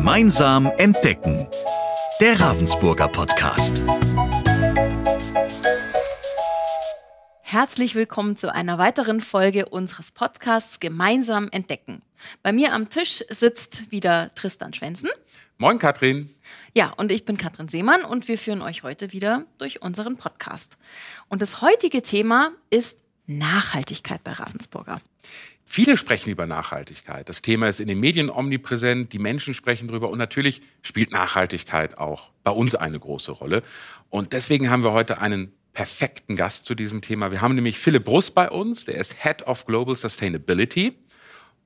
Gemeinsam entdecken. Der Ravensburger Podcast. Herzlich willkommen zu einer weiteren Folge unseres Podcasts Gemeinsam entdecken. Bei mir am Tisch sitzt wieder Tristan Schwensen. Moin, Katrin. Ja, und ich bin Katrin Seemann und wir führen euch heute wieder durch unseren Podcast. Und das heutige Thema ist Nachhaltigkeit bei Ravensburger. Viele sprechen über Nachhaltigkeit. Das Thema ist in den Medien omnipräsent, die Menschen sprechen darüber und natürlich spielt Nachhaltigkeit auch bei uns eine große Rolle. Und deswegen haben wir heute einen perfekten Gast zu diesem Thema. Wir haben nämlich Philipp Brust bei uns, der ist Head of Global Sustainability.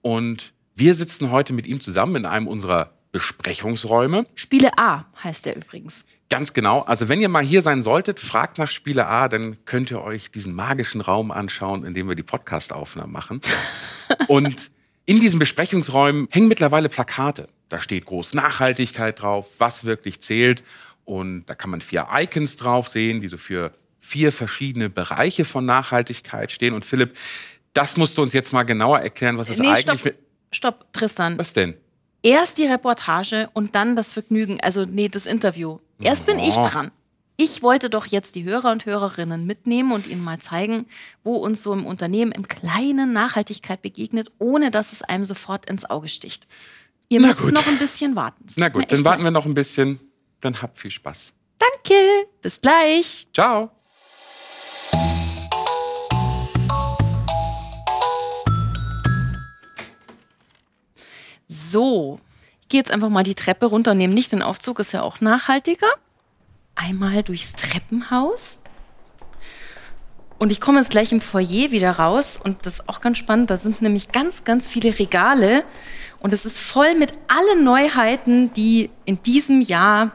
Und wir sitzen heute mit ihm zusammen in einem unserer Besprechungsräume. Spiele A heißt der übrigens. Ganz genau. Also wenn ihr mal hier sein solltet, fragt nach Spiele A, dann könnt ihr euch diesen magischen Raum anschauen, in dem wir die Podcast-Aufnahmen machen. Und in diesen Besprechungsräumen hängen mittlerweile Plakate. Da steht groß Nachhaltigkeit drauf, was wirklich zählt. Und da kann man vier Icons drauf sehen, die so für vier verschiedene Bereiche von Nachhaltigkeit stehen. Und Philipp, das musst du uns jetzt mal genauer erklären, was es nee, eigentlich stopp, stopp, Tristan. Was denn? Erst die Reportage und dann das Vergnügen, also nee, das Interview. Erst bin ich dran. Ich wollte doch jetzt die Hörer und Hörerinnen mitnehmen und ihnen mal zeigen, wo uns so im Unternehmen im Kleinen Nachhaltigkeit begegnet, ohne dass es einem sofort ins Auge sticht. Ihr Na müsst gut. noch ein bisschen warten. Na gut, dann warten wir noch ein bisschen. Dann habt viel Spaß. Danke, bis gleich. Ciao. So, gehe jetzt einfach mal die Treppe runter, nehme nicht den Aufzug, ist ja auch nachhaltiger. Einmal durchs Treppenhaus. Und ich komme jetzt gleich im Foyer wieder raus und das ist auch ganz spannend. Da sind nämlich ganz, ganz viele Regale und es ist voll mit allen Neuheiten, die in diesem Jahr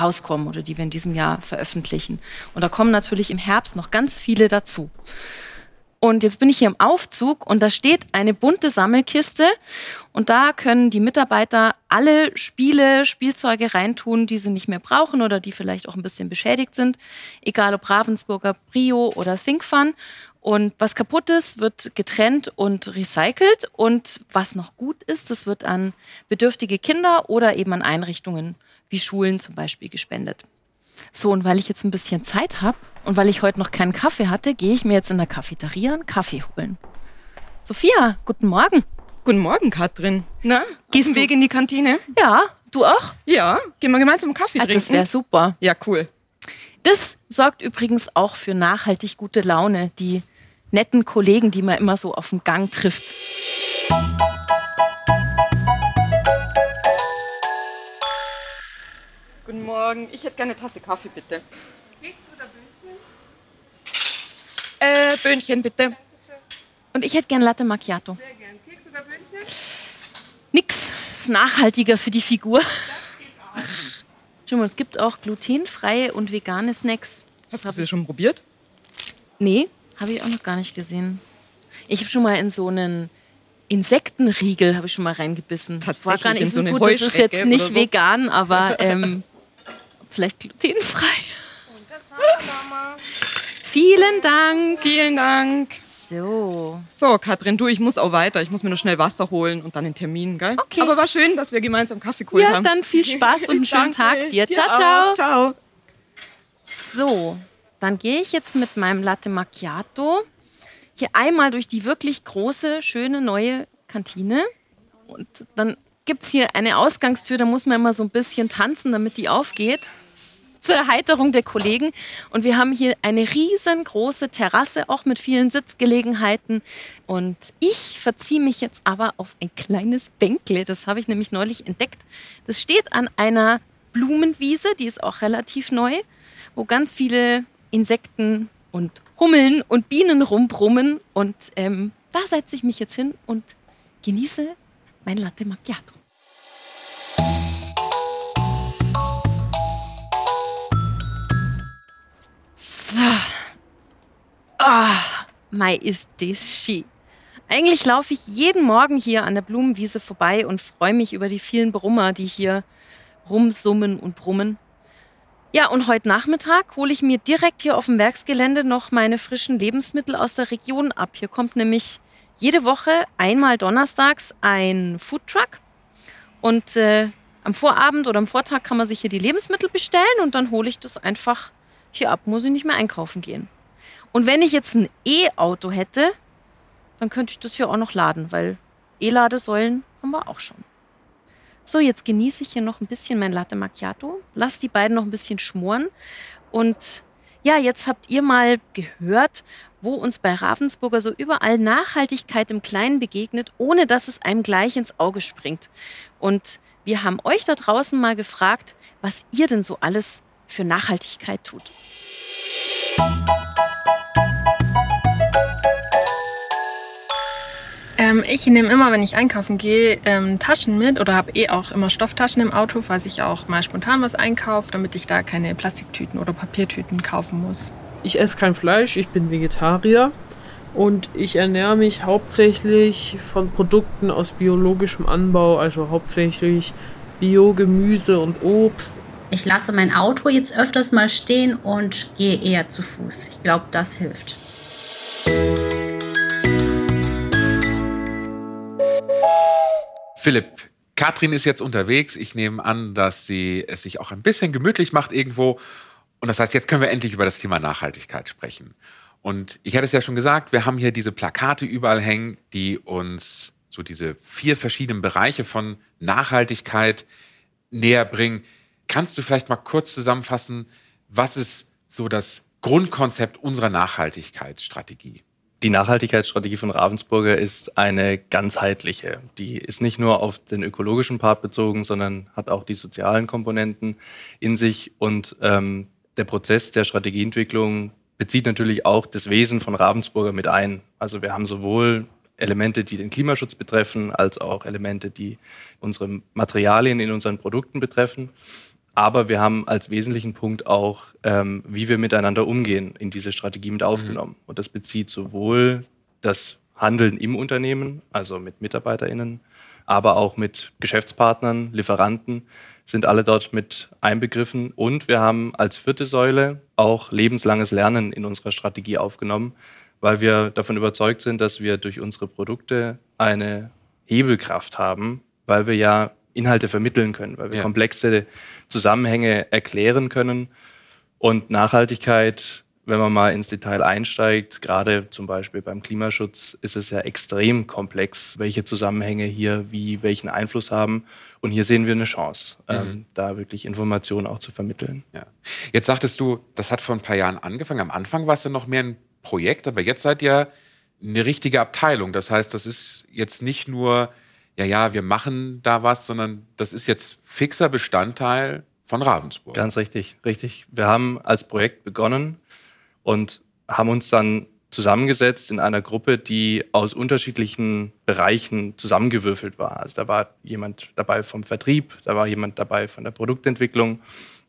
rauskommen oder die wir in diesem Jahr veröffentlichen. Und da kommen natürlich im Herbst noch ganz viele dazu. Und jetzt bin ich hier im Aufzug und da steht eine bunte Sammelkiste und da können die Mitarbeiter alle Spiele, Spielzeuge reintun, die sie nicht mehr brauchen oder die vielleicht auch ein bisschen beschädigt sind. Egal ob Ravensburger, Brio oder ThinkFun. Und was kaputt ist, wird getrennt und recycelt. Und was noch gut ist, das wird an bedürftige Kinder oder eben an Einrichtungen wie Schulen zum Beispiel gespendet. So, und weil ich jetzt ein bisschen Zeit habe und weil ich heute noch keinen Kaffee hatte, gehe ich mir jetzt in der Cafeteria einen Kaffee holen. Sophia, guten Morgen. Guten Morgen, Katrin. Na, Gehst du- Weg in die Kantine? Ja, du auch? Ja, gehen wir gemeinsam einen Kaffee Ah, trinken. das wäre super. ja, cool. Das sorgt übrigens auch für nachhaltig gute Laune, die netten Kollegen, die man immer so auf dem Gang trifft. Morgen. Ich hätte gerne eine Tasse Kaffee, bitte. Keks oder Böhnchen? Äh, Böhnchen, bitte. Und ich hätte gern Latte Macchiato. Sehr gern. Keks oder Böhnchen? Nix. Ist nachhaltiger für die Figur. Schau mal, es gibt auch glutenfreie und vegane Snacks. Das Hast du sie schon probiert? Nee, habe ich auch noch gar nicht gesehen. Ich habe schon mal in so einen Insektenriegel habe ich schon mal reingebissen. Tatsächlich War gar nicht in so eine gut, das ist jetzt nicht so? vegan, aber ähm, vielleicht glutenfrei. Vielen Dank. Vielen Dank. So, So, Katrin, du, ich muss auch weiter. Ich muss mir noch schnell Wasser holen und dann den Termin, gell? Okay. Aber war schön, dass wir gemeinsam Kaffee geholt ja, haben. dann viel Spaß und einen schönen. Tag dir. Dir Ciao, auch. ciao. Ciao. So, dann gehe ich jetzt mit meinem Latte Macchiato hier einmal durch die wirklich große, schöne neue Kantine. Und dann gibt es hier eine Ausgangstür, da muss man immer so ein bisschen tanzen, damit die aufgeht. Zur Erheiterung der Kollegen. Und wir haben hier eine riesengroße Terrasse, auch mit vielen Sitzgelegenheiten. Und ich verziehe mich jetzt aber auf ein kleines Bänkle. Das habe ich nämlich neulich entdeckt. Das steht an einer Blumenwiese, die ist auch relativ neu, wo ganz viele Insekten und Hummeln und Bienen rumbrummen. Und ähm, da setze ich mich jetzt hin und genieße mein Latte Macchiato. Mai ist das schön. Eigentlich laufe ich jeden Morgen hier an der Blumenwiese vorbei und freue mich über die vielen Brummer, die hier rumsummen und brummen. Ja, und heute Nachmittag hole ich mir direkt hier auf dem Werksgelände noch meine frischen Lebensmittel aus der Region ab. Hier kommt nämlich jede Woche einmal donnerstags ein Foodtruck und äh, am Vorabend oder am Vortag kann man sich hier die Lebensmittel bestellen und dann hole ich das einfach hier ab, muss ich nicht mehr einkaufen gehen. Und wenn ich jetzt ein E-Auto hätte, dann könnte ich das hier auch noch laden, weil E-Ladesäulen haben wir auch schon. So, jetzt genieße ich hier noch ein bisschen mein Latte Macchiato, lass die beiden noch ein bisschen schmoren und ja, jetzt habt ihr mal gehört, wo uns bei Ravensburger so überall Nachhaltigkeit im Kleinen begegnet, ohne dass es einem gleich ins Auge springt. Und wir haben euch da draußen mal gefragt, was ihr denn so alles für Nachhaltigkeit tut. Ähm, ich nehme immer, wenn ich einkaufen gehe, ähm, Taschen mit oder habe eh auch immer Stofftaschen im Auto, falls ich auch mal spontan was einkaufe, damit ich da keine Plastiktüten oder Papiertüten kaufen muss. Ich esse kein Fleisch, ich bin Vegetarier und ich ernähre mich hauptsächlich von Produkten aus biologischem Anbau, also hauptsächlich Biogemüse und Obst. Ich lasse mein Auto jetzt öfters mal stehen und gehe eher zu Fuß. Ich glaube, das hilft. Philipp, Katrin ist jetzt unterwegs. Ich nehme an, dass sie es sich auch ein bisschen gemütlich macht irgendwo. Und das heißt, jetzt können wir endlich über das Thema Nachhaltigkeit sprechen. Und ich hatte es ja schon gesagt, wir haben hier diese Plakate überall hängen, die uns so diese vier verschiedenen Bereiche von Nachhaltigkeit näher bringen. Kannst du vielleicht mal kurz zusammenfassen, was ist so das Grundkonzept unserer Nachhaltigkeitsstrategie? Die Nachhaltigkeitsstrategie von Ravensburger ist eine ganzheitliche. Die ist nicht nur auf den ökologischen Part bezogen, sondern hat auch die sozialen Komponenten in sich. Und ähm, der Prozess der Strategieentwicklung bezieht natürlich auch das Wesen von Ravensburger mit ein. Also wir haben sowohl Elemente, die den Klimaschutz betreffen, als auch Elemente, die unsere Materialien in unseren Produkten betreffen. Aber wir haben als wesentlichen Punkt auch, ähm, wie wir miteinander umgehen, in diese Strategie mit aufgenommen. Mhm. Und das bezieht sowohl das Handeln im Unternehmen, also mit MitarbeiterInnen, aber auch mit Geschäftspartnern, Lieferanten, sind alle dort mit einbegriffen. Und wir haben als vierte Säule auch lebenslanges Lernen in unserer Strategie aufgenommen, weil wir davon überzeugt sind, dass wir durch unsere Produkte eine Hebelkraft haben, weil wir ja Inhalte vermitteln können, weil wir ja. komplexe Zusammenhänge erklären können. Und Nachhaltigkeit, wenn man mal ins Detail einsteigt, gerade zum Beispiel beim Klimaschutz, ist es ja extrem komplex, welche Zusammenhänge hier wie welchen Einfluss haben. Und hier sehen wir eine Chance, mhm. ähm, da wirklich Informationen auch zu vermitteln. Ja. Jetzt sagtest du, das hat vor ein paar Jahren angefangen. Am Anfang war es ja noch mehr ein Projekt, aber jetzt seid ihr eine richtige Abteilung. Das heißt, das ist jetzt nicht nur, ja, ja, wir machen da was, sondern das ist jetzt fixer Bestandteil von Ravensburg. Ganz richtig, richtig. Wir haben als Projekt begonnen und haben uns dann zusammengesetzt in einer Gruppe, die aus unterschiedlichen Bereichen zusammengewürfelt war. Also da war jemand dabei vom Vertrieb, da war jemand dabei von der Produktentwicklung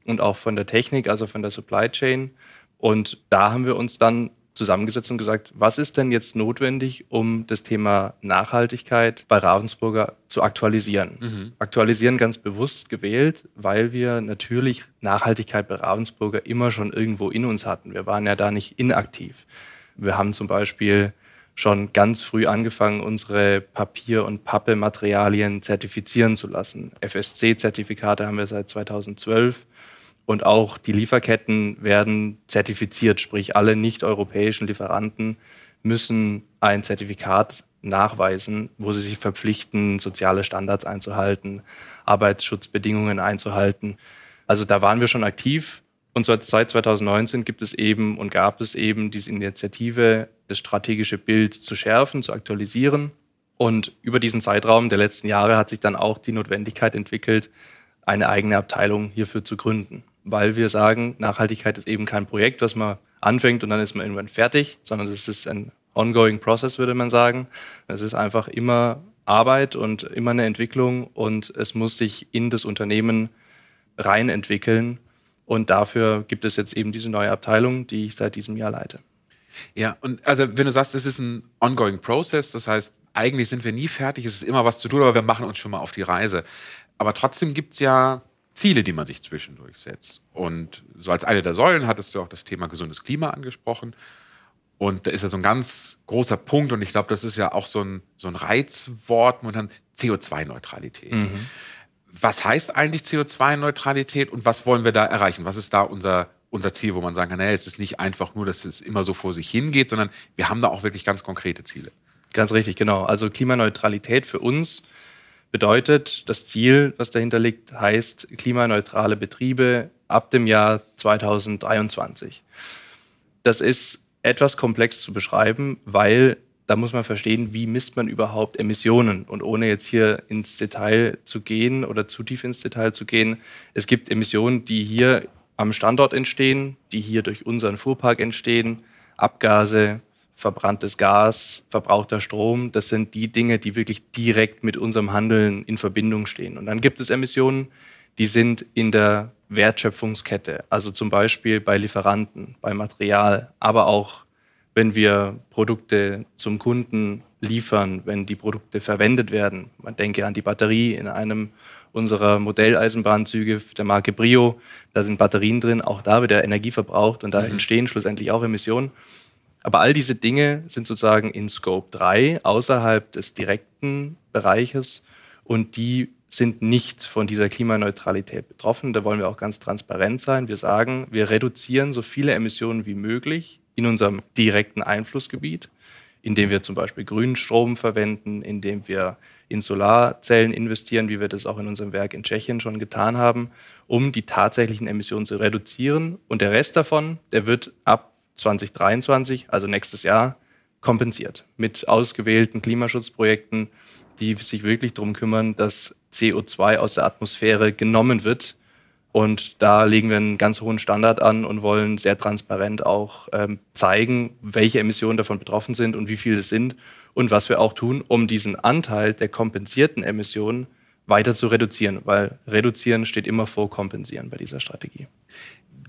und auch von der Technik, also von der Supply Chain. Und da haben wir uns dann zusammengesetzt und gesagt, was ist denn jetzt notwendig, um das Thema Nachhaltigkeit bei Ravensburger zu aktualisieren? Mhm. Aktualisieren ganz bewusst gewählt, weil wir natürlich Nachhaltigkeit bei Ravensburger immer schon irgendwo in uns hatten. Wir waren ja da nicht inaktiv. Wir haben zum Beispiel schon ganz früh angefangen, unsere Papier- und Pappematerialien zertifizieren zu lassen. FSC-Zertifikate haben wir seit 2012 und auch die Lieferketten werden zertifiziert, sprich alle nicht-europäischen Lieferanten müssen ein Zertifikat nachweisen, wo sie sich verpflichten, soziale Standards einzuhalten, Arbeitsschutzbedingungen einzuhalten. Also da waren wir schon aktiv und seit 2019 gibt es eben und gab es eben diese Initiative, das strategische Bild zu schärfen, zu aktualisieren. Und über diesen Zeitraum der letzten Jahre hat sich dann auch die Notwendigkeit entwickelt, eine eigene Abteilung hierfür zu gründen. Weil wir sagen, Nachhaltigkeit ist eben kein Projekt, was man anfängt und dann ist man irgendwann fertig, sondern es ist ein ongoing process, würde man sagen. Es ist einfach immer Arbeit und immer eine Entwicklung und es muss sich in das Unternehmen rein entwickeln. Und dafür gibt es jetzt eben diese neue Abteilung, die ich seit diesem Jahr leite. Ja, und also wenn du sagst, es ist ein ongoing process, das heißt, eigentlich sind wir nie fertig, es ist immer was zu tun, aber wir machen uns schon mal auf die Reise. Aber trotzdem gibt es ja Ziele, die man sich zwischendurch setzt. Und so als eine der Säulen hattest du auch das Thema gesundes Klima angesprochen. Und da ist ja so ein ganz großer Punkt, und ich glaube, das ist ja auch so ein, so ein Reizwort, momentan CO2-Neutralität. Mhm. Was heißt eigentlich CO2-Neutralität und was wollen wir da erreichen? Was ist da unser, unser Ziel, wo man sagen kann, naja, es ist nicht einfach nur, dass es immer so vor sich hingeht, sondern wir haben da auch wirklich ganz konkrete Ziele. Ganz richtig, genau. Also Klimaneutralität für uns bedeutet, das Ziel, was dahinter liegt, heißt klimaneutrale Betriebe ab dem Jahr 2023. Das ist etwas komplex zu beschreiben, weil da muss man verstehen, wie misst man überhaupt Emissionen. Und ohne jetzt hier ins Detail zu gehen oder zu tief ins Detail zu gehen, es gibt Emissionen, die hier am Standort entstehen, die hier durch unseren Fuhrpark entstehen, Abgase, verbranntes Gas, verbrauchter Strom, das sind die Dinge, die wirklich direkt mit unserem Handeln in Verbindung stehen. Und dann gibt es Emissionen, die sind in der Wertschöpfungskette, also zum Beispiel bei Lieferanten, bei Material, aber auch wenn wir Produkte zum Kunden liefern, wenn die Produkte verwendet werden. Man denke an die Batterie in einem unserer Modelleisenbahnzüge der Marke Brio. Da sind Batterien drin, auch da wird der Energie verbraucht und da mhm. entstehen schlussendlich auch Emissionen. Aber all diese Dinge sind sozusagen in Scope 3 außerhalb des direkten Bereiches und die sind nicht von dieser Klimaneutralität betroffen. Da wollen wir auch ganz transparent sein. Wir sagen, wir reduzieren so viele Emissionen wie möglich in unserem direkten Einflussgebiet, indem wir zum Beispiel grünen Strom verwenden, indem wir in Solarzellen investieren, wie wir das auch in unserem Werk in Tschechien schon getan haben, um die tatsächlichen Emissionen zu reduzieren. Und der Rest davon, der wird ab 2023, also nächstes Jahr, kompensiert mit ausgewählten Klimaschutzprojekten, die sich wirklich darum kümmern, dass CO2 aus der Atmosphäre genommen wird und da legen wir einen ganz hohen Standard an und wollen sehr transparent auch ähm, zeigen, welche Emissionen davon betroffen sind und wie viele es sind und was wir auch tun, um diesen Anteil der kompensierten Emissionen weiter zu reduzieren, weil reduzieren steht immer vor kompensieren bei dieser Strategie.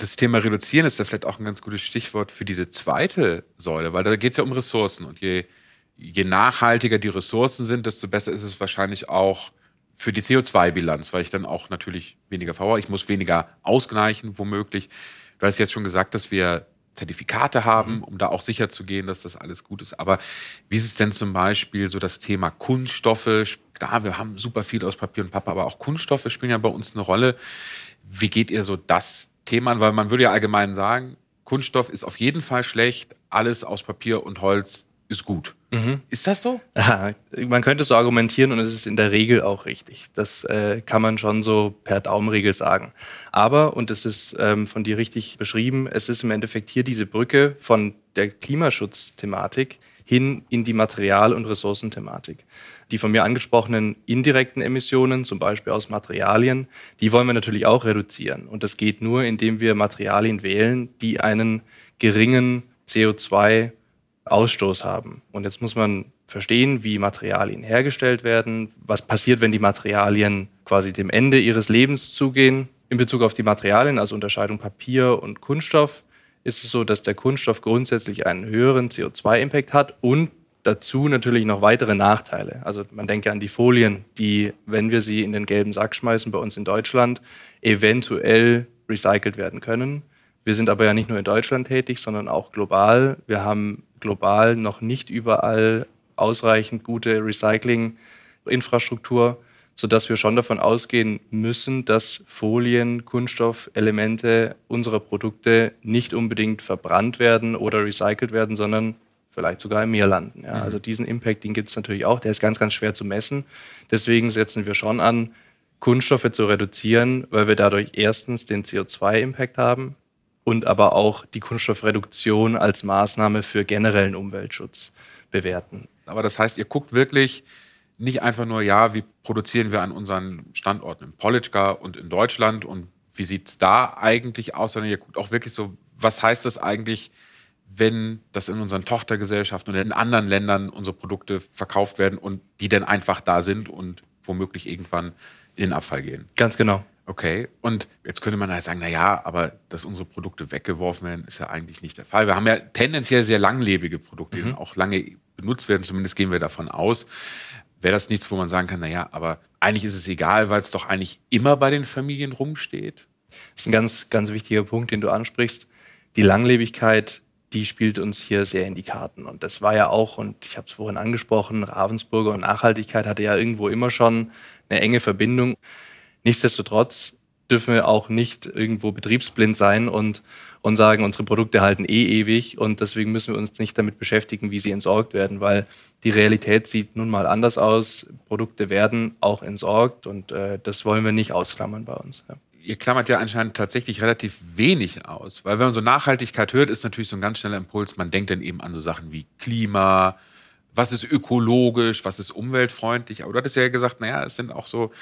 Das Thema reduzieren ist ja vielleicht auch ein ganz gutes Stichwort für diese zweite Säule, weil da geht es ja um Ressourcen und je, je nachhaltiger die Ressourcen sind, desto besser ist es wahrscheinlich auch für die CO2-Bilanz, weil ich dann auch natürlich weniger verbrauche. Ich muss weniger ausgleichen, womöglich. Du hast jetzt schon gesagt, dass wir Zertifikate haben, mhm. um da auch sicher zu gehen, dass das alles gut ist. Aber wie ist es denn zum Beispiel so das Thema Kunststoffe? Klar, wir haben super viel aus Papier und Pappe, aber auch Kunststoffe spielen ja bei uns eine Rolle. Wie geht ihr so das Thema an? Weil man würde ja allgemein sagen, Kunststoff ist auf jeden Fall schlecht, alles aus Papier und Holz ist gut. Mhm. Ist das so? Ja, man könnte so argumentieren und es ist in der Regel auch richtig. Das äh, kann man schon so per Daumenregel sagen. Aber, und das ist ähm, von dir richtig beschrieben, es ist im Endeffekt hier diese Brücke von der Klimaschutzthematik hin in die Material- und Ressourcenthematik. Die von mir angesprochenen indirekten Emissionen, zum Beispiel aus Materialien, die wollen wir natürlich auch reduzieren. Und das geht nur, indem wir Materialien wählen, die einen geringen CO2 Ausstoß haben. Und jetzt muss man verstehen, wie Materialien hergestellt werden, was passiert, wenn die Materialien quasi dem Ende ihres Lebens zugehen. In Bezug auf die Materialien, also Unterscheidung Papier und Kunststoff, ist es so, dass der Kunststoff grundsätzlich einen höheren CO2-Impact hat und dazu natürlich noch weitere Nachteile. Also man denke an die Folien, die, wenn wir sie in den gelben Sack schmeißen bei uns in Deutschland, eventuell recycelt werden können. Wir sind aber ja nicht nur in Deutschland tätig, sondern auch global. Wir haben global noch nicht überall ausreichend gute Recycling-Infrastruktur, sodass wir schon davon ausgehen müssen, dass Folien, Kunststoffelemente unserer Produkte nicht unbedingt verbrannt werden oder recycelt werden, sondern vielleicht sogar im Meer landen. Ja, mhm. Also diesen Impact, den gibt es natürlich auch, der ist ganz, ganz schwer zu messen. Deswegen setzen wir schon an, Kunststoffe zu reduzieren, weil wir dadurch erstens den CO2-Impact haben, und aber auch die Kunststoffreduktion als Maßnahme für generellen Umweltschutz bewerten. Aber das heißt, ihr guckt wirklich nicht einfach nur, ja, wie produzieren wir an unseren Standorten in Politschka und in Deutschland und wie sieht es da eigentlich aus, sondern ihr guckt auch wirklich so, was heißt das eigentlich, wenn das in unseren Tochtergesellschaften oder in anderen Ländern unsere Produkte verkauft werden und die dann einfach da sind und womöglich irgendwann in den Abfall gehen. Ganz genau. Okay, und jetzt könnte man halt sagen, na ja, aber dass unsere Produkte weggeworfen werden, ist ja eigentlich nicht der Fall. Wir haben ja tendenziell sehr langlebige Produkte, die mhm. auch lange benutzt werden, zumindest gehen wir davon aus. Wäre das nichts, wo man sagen kann, na ja, aber eigentlich ist es egal, weil es doch eigentlich immer bei den Familien rumsteht? Das ist ein ganz, ganz wichtiger Punkt, den du ansprichst. Die Langlebigkeit, die spielt uns hier sehr in die Karten. Und das war ja auch, und ich habe es vorhin angesprochen, Ravensburger und Nachhaltigkeit hatte ja irgendwo immer schon eine enge Verbindung Nichtsdestotrotz dürfen wir auch nicht irgendwo betriebsblind sein und, und sagen, unsere Produkte halten eh ewig und deswegen müssen wir uns nicht damit beschäftigen, wie sie entsorgt werden, weil die Realität sieht nun mal anders aus. Produkte werden auch entsorgt und äh, das wollen wir nicht ausklammern bei uns. Ja. Ihr klammert ja anscheinend tatsächlich relativ wenig aus, weil wenn man so Nachhaltigkeit hört, ist natürlich so ein ganz schneller Impuls, man denkt dann eben an so Sachen wie Klima, was ist ökologisch, was ist umweltfreundlich. Aber du hattest ja gesagt, naja, es sind auch so,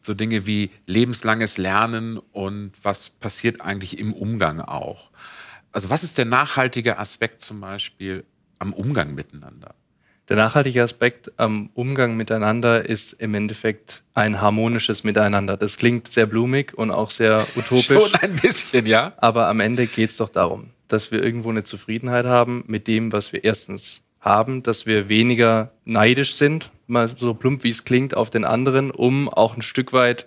so Dinge wie lebenslanges Lernen und was passiert eigentlich im Umgang auch. Also was ist der nachhaltige Aspekt zum Beispiel am Umgang miteinander? Der nachhaltige Aspekt am Umgang miteinander ist im Endeffekt ein harmonisches Miteinander. Das klingt sehr blumig und auch sehr utopisch. Schon ein bisschen, ja. Aber am Ende geht es doch darum, dass wir irgendwo eine Zufriedenheit haben mit dem, was wir erstens haben, dass wir weniger neidisch sind, mal so plump wie es klingt, auf den anderen, um auch ein Stück weit,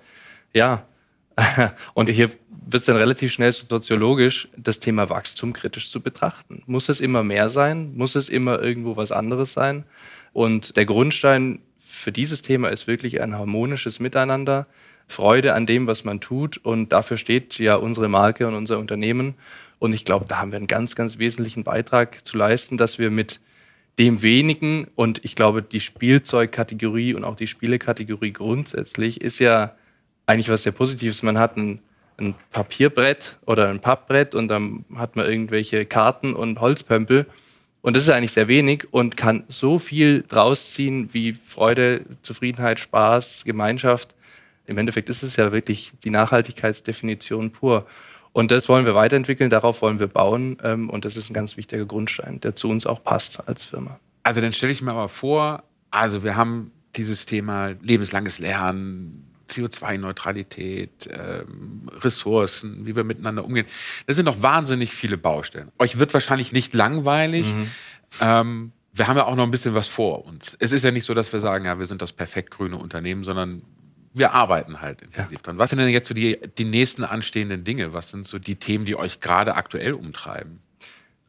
ja, und hier wird es dann relativ schnell soziologisch, das Thema Wachstum kritisch zu betrachten. Muss es immer mehr sein? Muss es immer irgendwo was anderes sein? Und der Grundstein für dieses Thema ist wirklich ein harmonisches Miteinander, Freude an dem, was man tut. Und dafür steht ja unsere Marke und unser Unternehmen. Und ich glaube, da haben wir einen ganz, ganz wesentlichen Beitrag zu leisten, dass wir mit dem wenigen und ich glaube, die Spielzeugkategorie und auch die Spielekategorie grundsätzlich ist ja eigentlich was sehr Positives. Man hat ein, ein Papierbrett oder ein Pappbrett und dann hat man irgendwelche Karten und Holzpömpel. Und das ist eigentlich sehr wenig und kann so viel draus ziehen wie Freude, Zufriedenheit, Spaß, Gemeinschaft. Im Endeffekt ist es ja wirklich die Nachhaltigkeitsdefinition pur. Und das wollen wir weiterentwickeln, darauf wollen wir bauen. Ähm, und das ist ein ganz wichtiger Grundstein, der zu uns auch passt als Firma. Also dann stelle ich mir mal vor, also wir haben dieses Thema lebenslanges Lernen, CO2-Neutralität, ähm, Ressourcen, wie wir miteinander umgehen. Das sind doch wahnsinnig viele Baustellen. Euch wird wahrscheinlich nicht langweilig. Mhm. Ähm, wir haben ja auch noch ein bisschen was vor uns. Es ist ja nicht so, dass wir sagen, ja, wir sind das perfekt grüne Unternehmen, sondern wir arbeiten halt intensiv ja. dran. Was sind denn jetzt so die, die nächsten anstehenden Dinge? Was sind so die Themen, die euch gerade aktuell umtreiben?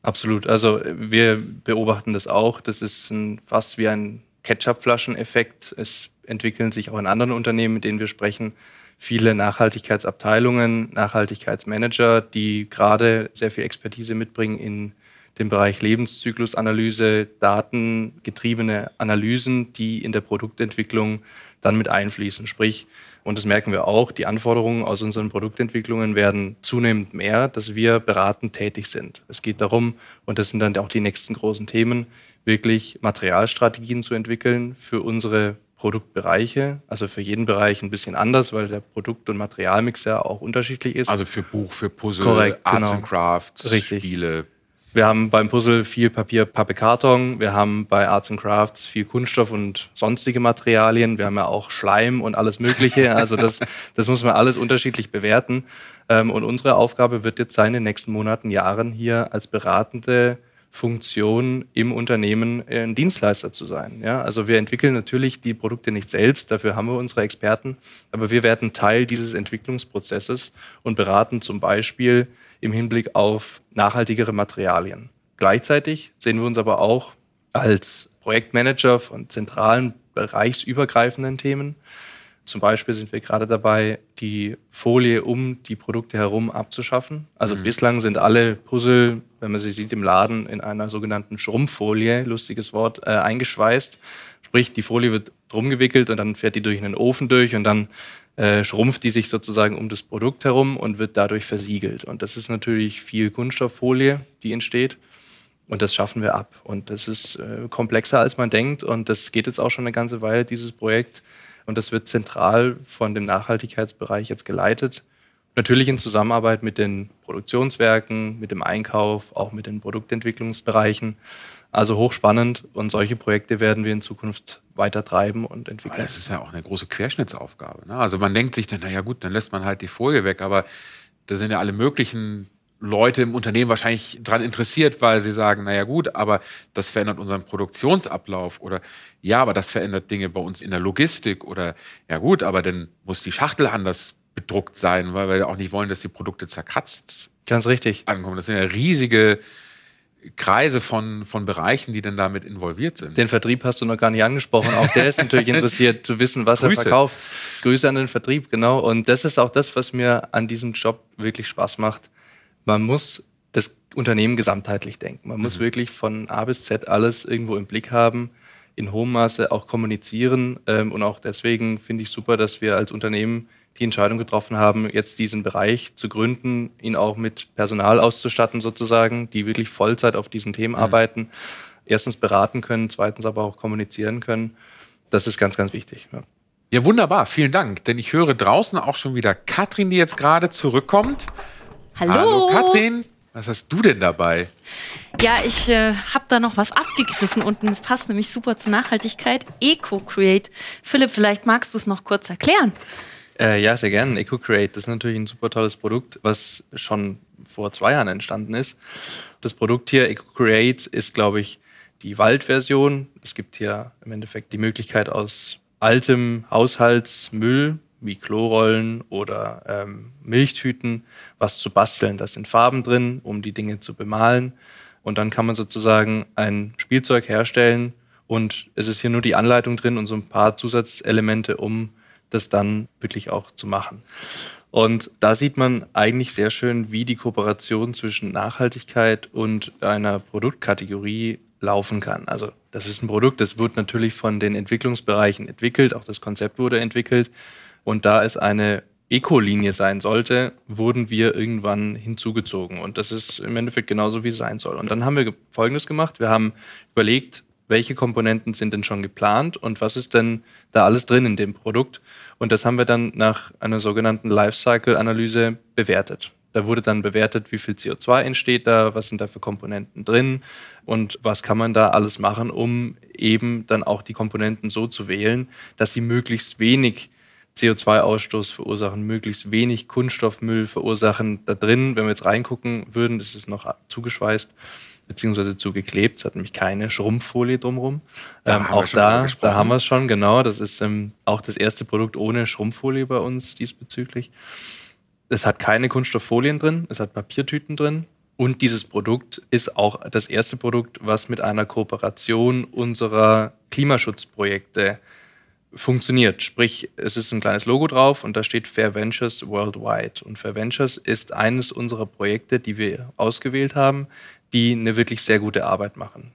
Absolut. Also wir beobachten das auch. Das ist ein, fast wie ein Ketchup-Flaschen-Effekt. Es entwickeln sich auch in anderen Unternehmen, mit denen wir sprechen, viele Nachhaltigkeitsabteilungen, Nachhaltigkeitsmanager, die gerade sehr viel Expertise mitbringen in dem Bereich Lebenszyklusanalyse, datengetriebene Analysen, die in der Produktentwicklung dann mit einfließen. Sprich, und das merken wir auch, die Anforderungen aus unseren Produktentwicklungen werden zunehmend mehr, dass wir beratend tätig sind. Es geht darum, und das sind dann auch die nächsten großen Themen, wirklich Materialstrategien zu entwickeln für unsere Produktbereiche, also für jeden Bereich ein bisschen anders, weil der Produkt- und Materialmix ja auch unterschiedlich ist. Also für Buch, für Puzzle, Korrekt, Arts genau. and Crafts, Richtig. Spiele. Wir haben beim Puzzle viel Papier, Pappe, Karton. Wir haben bei Arts and Crafts viel Kunststoff und sonstige Materialien. Wir haben ja auch Schleim und alles Mögliche. Also das, das muss man alles unterschiedlich bewerten. Ähm, und unsere Aufgabe wird jetzt sein, in den nächsten Monaten, Jahren hier als beratende Funktion im Unternehmen äh, ein Dienstleister zu sein. Ja, also wir entwickeln natürlich die Produkte nicht selbst, dafür haben wir unsere Experten, aber wir werden Teil dieses Entwicklungsprozesses und beraten zum Beispiel im Hinblick auf nachhaltigere Materialien. Gleichzeitig sehen wir uns aber auch als Projektmanager von zentralen bereichsübergreifenden Themen. Zum Beispiel sind wir gerade dabei, die Folie um die Produkte herum abzuschaffen. Also mhm. bislang sind alle Puzzle, wenn man sie sieht im Laden, in einer sogenannten Schrumpffolie, lustiges Wort, äh, eingeschweißt. Sprich, die Folie wird drum gewickelt und dann fährt die durch einen Ofen durch und dann äh, schrumpft die sich sozusagen um das Produkt herum und wird dadurch versiegelt. Und das ist natürlich viel Kunststofffolie, die entsteht. Und das schaffen wir ab. Und das ist äh, komplexer, als man denkt. Und das geht jetzt auch schon eine ganze Weile, dieses Projekt. Und das wird zentral von dem Nachhaltigkeitsbereich jetzt geleitet. Natürlich in Zusammenarbeit mit den Produktionswerken, mit dem Einkauf, auch mit den Produktentwicklungsbereichen. Also hochspannend und solche Projekte werden wir in Zukunft weiter treiben und entwickeln. Aber das ist ja auch eine große Querschnittsaufgabe. Ne? Also man denkt sich dann, naja gut, dann lässt man halt die Folie weg, aber da sind ja alle möglichen Leute im Unternehmen wahrscheinlich dran interessiert, weil sie sagen, naja gut, aber das verändert unseren Produktionsablauf oder ja, aber das verändert Dinge bei uns in der Logistik oder ja gut, aber dann muss die Schachtel anders bedruckt sein, weil wir auch nicht wollen, dass die Produkte zerkratzt Ganz richtig. ankommen. Das sind ja riesige Kreise von, von Bereichen, die denn damit involviert sind. Den Vertrieb hast du noch gar nicht angesprochen. Auch der ist natürlich interessiert zu wissen, was Grüße. er verkauft. Grüße an den Vertrieb, genau. Und das ist auch das, was mir an diesem Job wirklich Spaß macht. Man muss das Unternehmen gesamtheitlich denken. Man muss wirklich von A bis Z alles irgendwo im Blick haben, in hohem Maße auch kommunizieren. Ähm, und auch deswegen finde ich super, dass wir als Unternehmen die Entscheidung getroffen haben, jetzt diesen Bereich zu gründen, ihn auch mit Personal auszustatten sozusagen, die wirklich Vollzeit auf diesen Themen arbeiten, erstens beraten können, zweitens aber auch kommunizieren können. Das ist ganz, ganz wichtig. Ja. Ja, wunderbar. Vielen Dank. Denn ich höre draußen auch schon wieder Katrin, die jetzt gerade zurückkommt. Hallo. Hallo Katrin. Was hast du denn dabei? Ja, ich äh, habe da noch was abgegriffen und es passt nämlich super zur Nachhaltigkeit. Eco-Create. Philipp, vielleicht magst du es noch kurz erklären. Äh, ja, sehr gerne. EcoCreate, das ist natürlich ein super tolles Produkt, was schon vor zwei Jahren entstanden ist. Das Produkt hier, EcoCreate, ist, glaube ich, die Waldversion. Es gibt hier im Endeffekt die Möglichkeit aus altem Haushaltsmüll wie Klorollen oder ähm, Milchtüten was zu basteln. Da sind Farben drin, um die Dinge zu bemalen. Und dann kann man sozusagen ein Spielzeug herstellen und es ist hier nur die Anleitung drin und so ein paar Zusatzelemente, um das dann wirklich auch zu machen. Und da sieht man eigentlich sehr schön, wie die Kooperation zwischen Nachhaltigkeit und einer Produktkategorie laufen kann. Also das ist ein Produkt, das wird natürlich von den Entwicklungsbereichen entwickelt, auch das Konzept wurde entwickelt. Und da es eine Eco-Linie sein sollte, wurden wir irgendwann hinzugezogen. Und das ist im Endeffekt genauso, wie es sein soll. Und dann haben wir Folgendes gemacht. Wir haben überlegt, welche Komponenten sind denn schon geplant und was ist denn da alles drin in dem Produkt. Und das haben wir dann nach einer sogenannten Lifecycle-Analyse bewertet. Da wurde dann bewertet, wie viel CO2 entsteht da, was sind da für Komponenten drin und was kann man da alles machen, um eben dann auch die Komponenten so zu wählen, dass sie möglichst wenig CO2-Ausstoß verursachen, möglichst wenig Kunststoffmüll verursachen. Da drin, wenn wir jetzt reingucken würden, ist es noch zugeschweißt beziehungsweise zugeklebt. Es hat nämlich keine Schrumpffolie drumherum. Ähm, auch da, da haben wir es schon, genau. Das ist ähm, auch das erste Produkt ohne Schrumpffolie bei uns diesbezüglich. Es hat keine Kunststofffolien drin, es hat Papiertüten drin. Und dieses Produkt ist auch das erste Produkt, was mit einer Kooperation unserer Klimaschutzprojekte funktioniert. Sprich, es ist ein kleines Logo drauf und da steht Fair Ventures Worldwide. Und Fair Ventures ist eines unserer Projekte, die wir ausgewählt haben, die eine wirklich sehr gute Arbeit machen.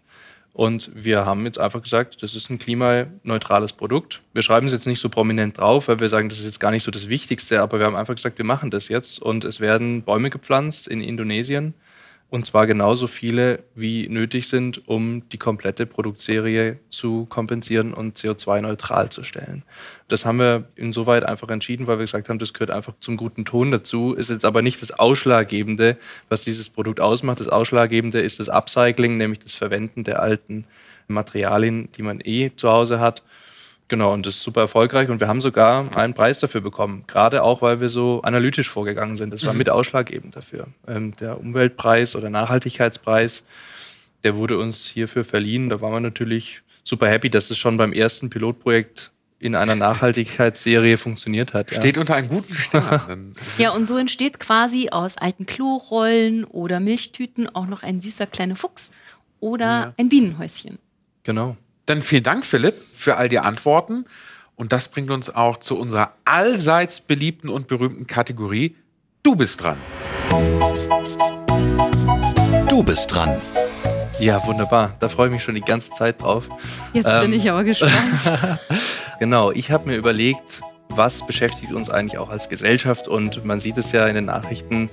Und wir haben jetzt einfach gesagt, das ist ein klimaneutrales Produkt. Wir schreiben es jetzt nicht so prominent drauf, weil wir sagen, das ist jetzt gar nicht so das Wichtigste, aber wir haben einfach gesagt, wir machen das jetzt. Und es werden Bäume gepflanzt in Indonesien und zwar genauso viele, wie nötig sind, um die komplette Produktserie zu kompensieren und CO2-neutral zu stellen. Das haben wir insoweit einfach entschieden, weil wir gesagt haben, das gehört einfach zum guten Ton dazu, ist jetzt aber nicht das Ausschlaggebende, was dieses Produkt ausmacht. Das Ausschlaggebende ist das Upcycling, nämlich das Verwenden der alten Materialien, die man eh zu Hause hat Genau, und das ist super erfolgreich und wir haben sogar einen Preis dafür bekommen. Gerade auch, weil wir so analytisch vorgegangen sind. Das war mhm. mit ausschlaggebend dafür. Ähm, der Umweltpreis oder Nachhaltigkeitspreis, der wurde uns hierfür verliehen. Da waren wir natürlich super happy, dass es schon beim ersten Pilotprojekt in einer Nachhaltigkeitsserie funktioniert hat. Ja. Steht unter einem guten Stern. ja, und so entsteht quasi aus alten Klorollen oder Milchtüten auch noch ein süßer kleiner Fuchs oder ja. ein Bienenhäuschen. Genau. Dann vielen Dank, Philipp, für all die Antworten. Und das bringt uns auch zu unserer allseits beliebten und berühmten Kategorie Du bist dran. Du bist dran. Ja, wunderbar. Da freue ich mich schon die ganze Zeit drauf. Jetzt ähm, bin ich aber gespannt. genau, ich habe mir überlegt, was beschäftigt uns eigentlich auch als Gesellschaft und man sieht es ja in den Nachrichten,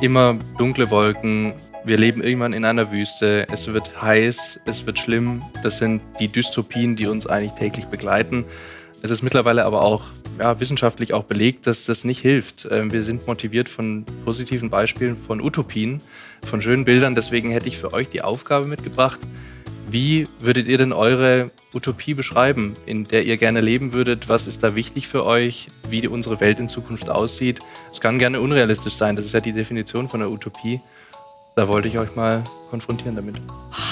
immer dunkle Wolken, wir leben irgendwann in einer Wüste, es wird heiß, es wird schlimm. Das sind die Dystopien, die uns eigentlich täglich begleiten. Es ist mittlerweile aber auch ja, wissenschaftlich auch belegt, dass das nicht hilft. Ähm, wir sind motiviert von positiven Beispielen, von Utopien, von schönen Bildern. Deswegen hätte ich für euch die Aufgabe mitgebracht, wie würdet ihr denn eure Utopie beschreiben, in der ihr gerne leben würdet? Was ist da wichtig für euch? Wie unsere Welt in Zukunft aussieht? Es kann gerne unrealistisch sein. Das ist ja die Definition von der Utopie. Da wollte ich euch mal konfrontieren damit.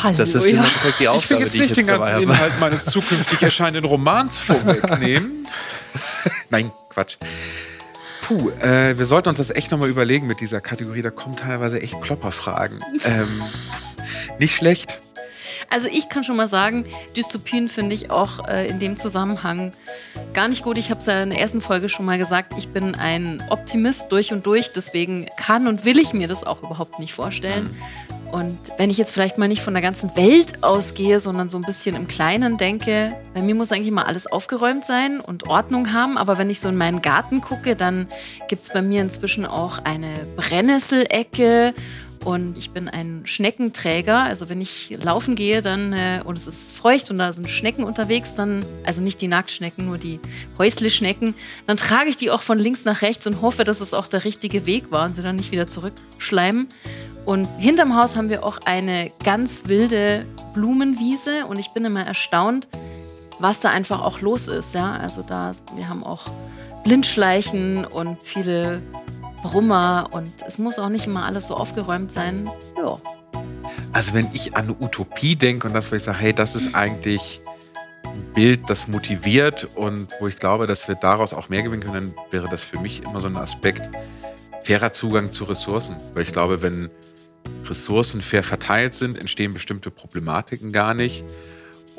Hallo, das ist ja. die Aufgabe, ich will jetzt nicht den ganzen habe. Inhalt meines zukünftig erscheinenden Romans vorwegnehmen. Nein, Quatsch. Puh, äh, wir sollten uns das echt nochmal überlegen mit dieser Kategorie. Da kommen teilweise echt Klopperfragen. Ähm, nicht schlecht. Also ich kann schon mal sagen, Dystopien finde ich auch äh, in dem Zusammenhang gar nicht gut. Ich habe es ja in der ersten Folge schon mal gesagt, ich bin ein Optimist durch und durch. Deswegen kann und will ich mir das auch überhaupt nicht vorstellen. Und wenn ich jetzt vielleicht mal nicht von der ganzen Welt ausgehe, sondern so ein bisschen im Kleinen denke, bei mir muss eigentlich mal alles aufgeräumt sein und Ordnung haben. Aber wenn ich so in meinen Garten gucke, dann gibt es bei mir inzwischen auch eine Brennnesselecke und ich bin ein Schneckenträger. Also wenn ich laufen gehe, dann äh, und es ist feucht und da sind Schnecken unterwegs, dann also nicht die Nacktschnecken, nur die Häusle-Schnecken, dann trage ich die auch von links nach rechts und hoffe, dass es auch der richtige Weg war und sie dann nicht wieder zurückschleimen. Und hinterm Haus haben wir auch eine ganz wilde Blumenwiese und ich bin immer erstaunt, was da einfach auch los ist. Ja? Also da, wir haben auch Blindschleichen und viele Brummer und es muss auch nicht immer alles so aufgeräumt sein. Ja. Also wenn ich an eine Utopie denke und das, wo ich sage, hey, das ist eigentlich ein Bild, das motiviert und wo ich glaube, dass wir daraus auch mehr gewinnen können, dann wäre das für mich immer so ein Aspekt, fairer Zugang zu Ressourcen. Weil ich glaube, wenn Ressourcen fair verteilt sind, entstehen bestimmte Problematiken gar nicht.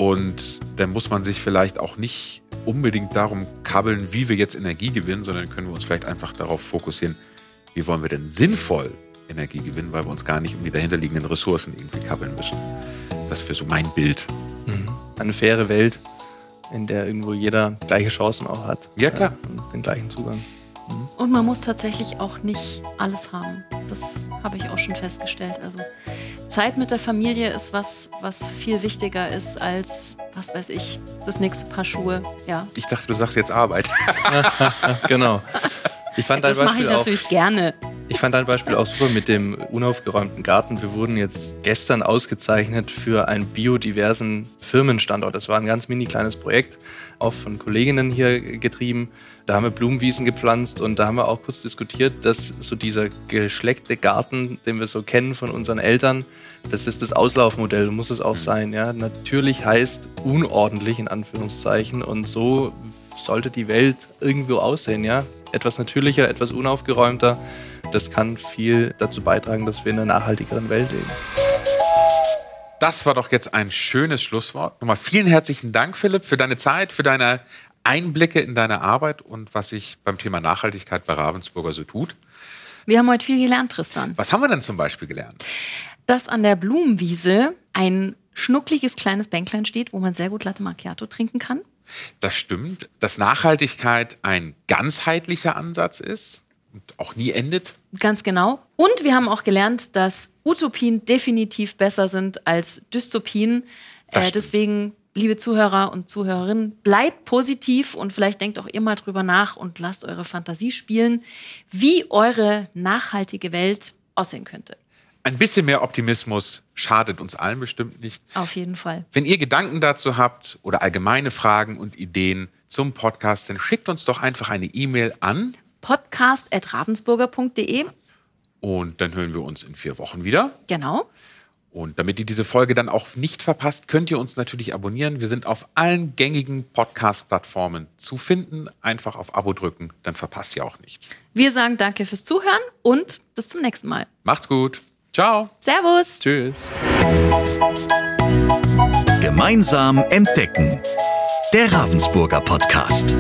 Und dann muss man sich vielleicht auch nicht unbedingt darum kabbeln, wie wir jetzt Energie gewinnen, sondern können wir uns vielleicht einfach darauf fokussieren, wie wollen wir denn sinnvoll Energie gewinnen, weil wir uns gar nicht um die dahinterliegenden Ressourcen irgendwie kabbeln müssen. Das wäre so mein Bild. Mhm. Eine faire Welt, in der irgendwo jeder gleiche Chancen auch hat. Ja, klar. und den gleichen Zugang. Und man muss tatsächlich auch nicht alles haben. Das habe ich auch schon festgestellt. Also Zeit mit der Familie ist was, was viel wichtiger ist als, was weiß ich, das nächste Paar Schuhe. Ja. Ich dachte, du sagst jetzt Arbeit. genau. Ich fand das mache ich natürlich gerne. Ich fand dein Beispiel auch super mit dem unaufgeräumten Garten. Wir wurden jetzt gestern ausgezeichnet für einen biodiversen Firmenstandort. Das war ein ganz mini kleines Projekt, auch von Kolleginnen hier getrieben. Da haben wir Blumenwiesen gepflanzt und da haben wir auch kurz diskutiert, dass so dieser geschleckte Garten, den wir so kennen von unseren Eltern, das ist das Auslaufmodell, muss es auch sein. Ja? Natürlich heißt unordentlich in Anführungszeichen und so sollte die Welt irgendwo aussehen. Ja? Etwas natürlicher, etwas unaufgeräumter. Das kann viel dazu beitragen, dass wir in einer nachhaltigeren Welt leben. Das war doch jetzt ein schönes Schlusswort. Nochmal vielen herzlichen Dank, Philipp, für deine Zeit, für deine Einblicke in deine Arbeit und was sich beim Thema Nachhaltigkeit bei Ravensburger so tut. Wir haben heute viel gelernt, Tristan. Was haben wir denn zum Beispiel gelernt? Dass an der Blumenwiese ein schnuckliges kleines Bänklein steht, wo man sehr gut Latte Macchiato trinken kann. Das stimmt, dass Nachhaltigkeit ein ganzheitlicher Ansatz ist auch nie endet. Ganz genau. Und wir haben auch gelernt, dass Utopien definitiv besser sind als Dystopien. Äh, deswegen, liebe Zuhörer und Zuhörerinnen, bleibt positiv und vielleicht denkt auch ihr mal drüber nach und lasst eure Fantasie spielen, wie eure nachhaltige Welt aussehen könnte. Ein bisschen mehr Optimismus schadet uns allen bestimmt nicht. Auf jeden Fall. Wenn ihr Gedanken dazu habt oder allgemeine Fragen und Ideen zum Podcast, dann schickt uns doch einfach eine E-Mail an Podcast.ravensburger.de. und dann hören wir uns in vier Wochen wieder. Genau. Und damit ihr diese Folge dann auch nicht verpasst, könnt ihr uns natürlich abonnieren. Wir sind auf allen gängigen Podcast-Plattformen zu finden. Einfach auf Abo drücken, dann verpasst ihr auch nichts. Wir sagen danke fürs Zuhören und bis zum nächsten Mal. Macht's gut. Ciao. Servus. Tschüss. Gemeinsam entdecken. Der Ravensburger Podcast.